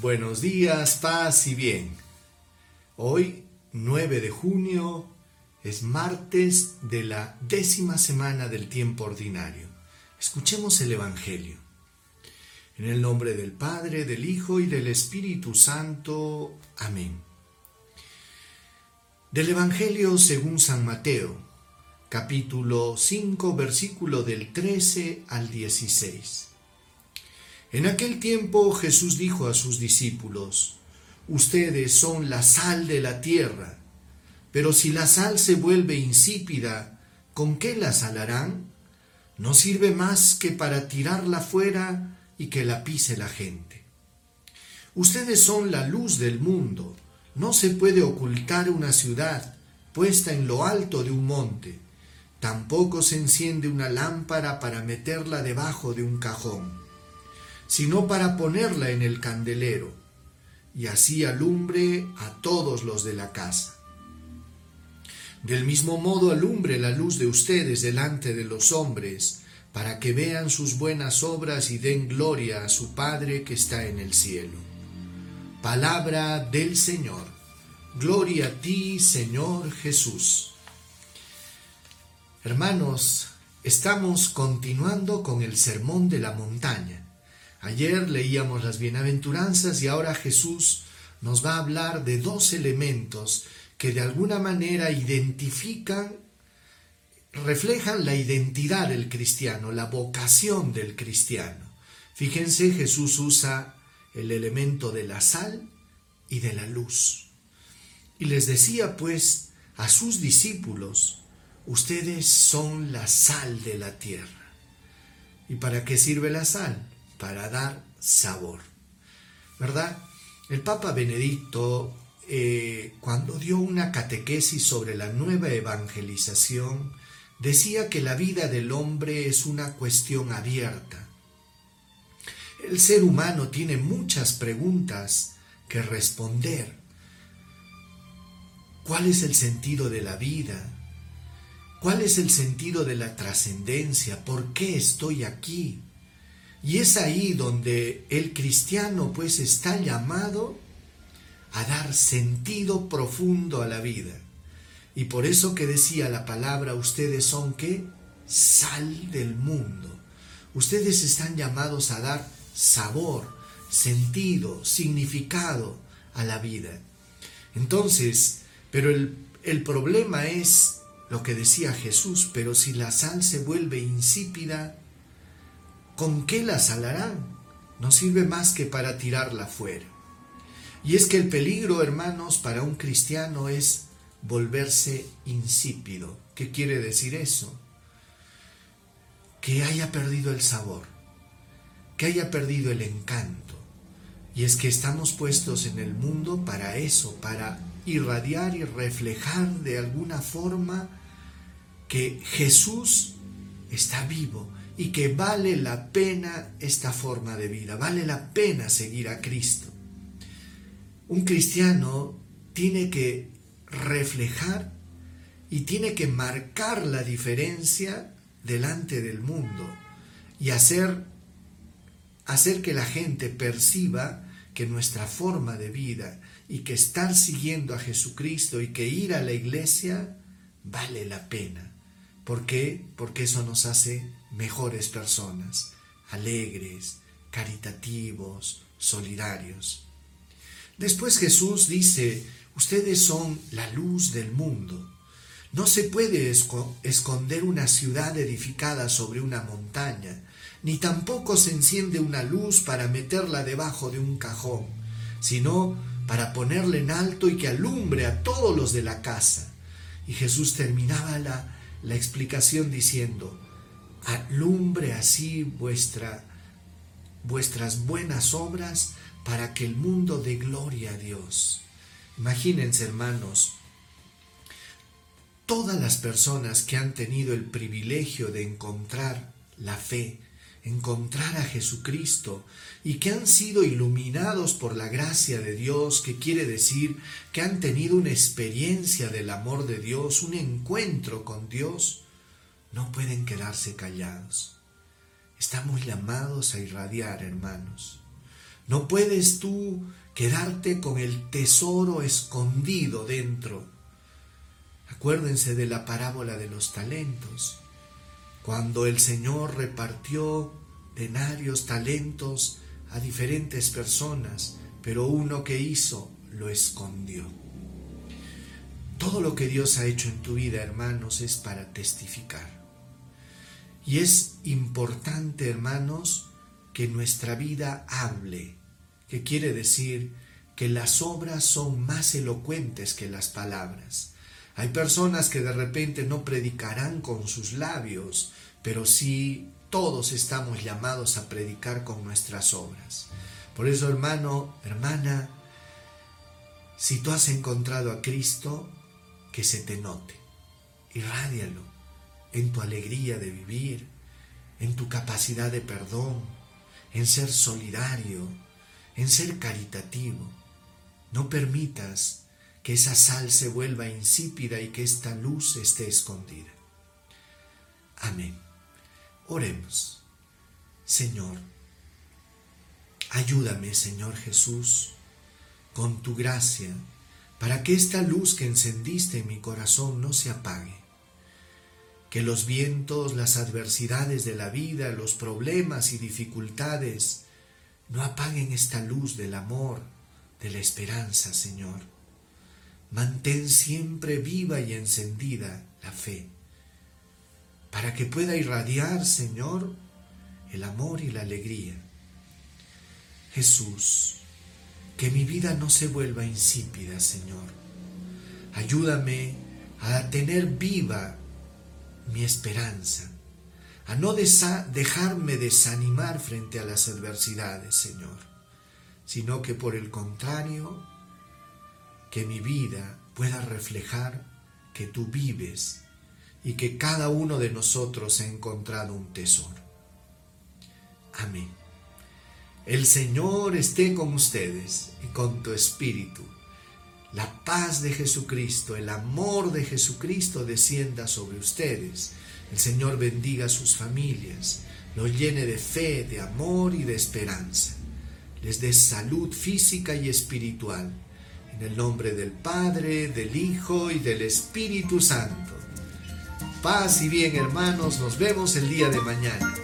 buenos días, paz y bien. Hoy, 9 de junio, es martes de la décima semana del tiempo ordinario. Escuchemos el Evangelio. En el nombre del Padre, del Hijo y del Espíritu Santo. Amén. Del Evangelio según San Mateo, capítulo 5, versículo del 13 al 16. En aquel tiempo Jesús dijo a sus discípulos, Ustedes son la sal de la tierra, pero si la sal se vuelve insípida, ¿con qué la salarán? No sirve más que para tirarla fuera y que la pise la gente. Ustedes son la luz del mundo. No se puede ocultar una ciudad puesta en lo alto de un monte. Tampoco se enciende una lámpara para meterla debajo de un cajón sino para ponerla en el candelero, y así alumbre a todos los de la casa. Del mismo modo alumbre la luz de ustedes delante de los hombres, para que vean sus buenas obras y den gloria a su Padre que está en el cielo. Palabra del Señor. Gloria a ti, Señor Jesús. Hermanos, estamos continuando con el Sermón de la Montaña. Ayer leíamos las bienaventuranzas y ahora Jesús nos va a hablar de dos elementos que de alguna manera identifican, reflejan la identidad del cristiano, la vocación del cristiano. Fíjense, Jesús usa el elemento de la sal y de la luz. Y les decía pues a sus discípulos, ustedes son la sal de la tierra. ¿Y para qué sirve la sal? Para dar sabor. ¿Verdad? El Papa Benedicto, eh, cuando dio una catequesis sobre la nueva evangelización, decía que la vida del hombre es una cuestión abierta. El ser humano tiene muchas preguntas que responder. ¿Cuál es el sentido de la vida? ¿Cuál es el sentido de la trascendencia? ¿Por qué estoy aquí? Y es ahí donde el cristiano pues está llamado a dar sentido profundo a la vida. Y por eso que decía la palabra, ustedes son qué? Sal del mundo. Ustedes están llamados a dar sabor, sentido, significado a la vida. Entonces, pero el, el problema es lo que decía Jesús, pero si la sal se vuelve insípida, ¿con qué la salarán? No sirve más que para tirarla fuera. Y es que el peligro, hermanos, para un cristiano es volverse insípido. ¿Qué quiere decir eso? Que haya perdido el sabor, que haya perdido el encanto. Y es que estamos puestos en el mundo para eso, para irradiar y reflejar de alguna forma que Jesús está vivo y que vale la pena esta forma de vida, vale la pena seguir a Cristo. Un cristiano tiene que reflejar y tiene que marcar la diferencia delante del mundo y hacer, hacer que la gente perciba que nuestra forma de vida y que estar siguiendo a Jesucristo y que ir a la iglesia vale la pena. ¿Por qué? Porque eso nos hace mejores personas, alegres, caritativos, solidarios. Después Jesús dice, ustedes son la luz del mundo. No se puede esconder una ciudad edificada sobre una montaña, ni tampoco se enciende una luz para meterla debajo de un cajón, sino para ponerla en alto y que alumbre a todos los de la casa. Y Jesús terminaba la, la explicación diciendo, alumbre así vuestra, vuestras buenas obras para que el mundo dé gloria a Dios. Imagínense, hermanos, todas las personas que han tenido el privilegio de encontrar la fe, encontrar a Jesucristo y que han sido iluminados por la gracia de Dios, que quiere decir que han tenido una experiencia del amor de Dios, un encuentro con Dios, no pueden quedarse callados. Estamos llamados a irradiar, hermanos. No puedes tú quedarte con el tesoro escondido dentro. Acuérdense de la parábola de los talentos, cuando el Señor repartió denarios, talentos a diferentes personas, pero uno que hizo lo escondió. Todo lo que Dios ha hecho en tu vida, hermanos, es para testificar. Y es importante, hermanos, que nuestra vida hable, que quiere decir que las obras son más elocuentes que las palabras. Hay personas que de repente no predicarán con sus labios, pero sí todos estamos llamados a predicar con nuestras obras. Por eso, hermano, hermana, si tú has encontrado a Cristo, que se te note. Irrádialo en tu alegría de vivir, en tu capacidad de perdón, en ser solidario, en ser caritativo. No permitas que esa sal se vuelva insípida y que esta luz esté escondida. Amén. Oremos. Señor, ayúdame, Señor Jesús, con tu gracia, para que esta luz que encendiste en mi corazón no se apague. Que los vientos, las adversidades de la vida, los problemas y dificultades no apaguen esta luz del amor, de la esperanza, Señor. Mantén siempre viva y encendida la fe, para que pueda irradiar, Señor, el amor y la alegría. Jesús, que mi vida no se vuelva insípida, Señor. Ayúdame a tener viva mi esperanza, a no dejarme desanimar frente a las adversidades, Señor, sino que por el contrario, que mi vida pueda reflejar que tú vives y que cada uno de nosotros ha encontrado un tesoro. Amén. El Señor esté con ustedes y con tu espíritu. La paz de Jesucristo, el amor de Jesucristo descienda sobre ustedes. El Señor bendiga a sus familias, los llene de fe, de amor y de esperanza. Les dé salud física y espiritual. En el nombre del Padre, del Hijo y del Espíritu Santo. Paz y bien hermanos, nos vemos el día de mañana.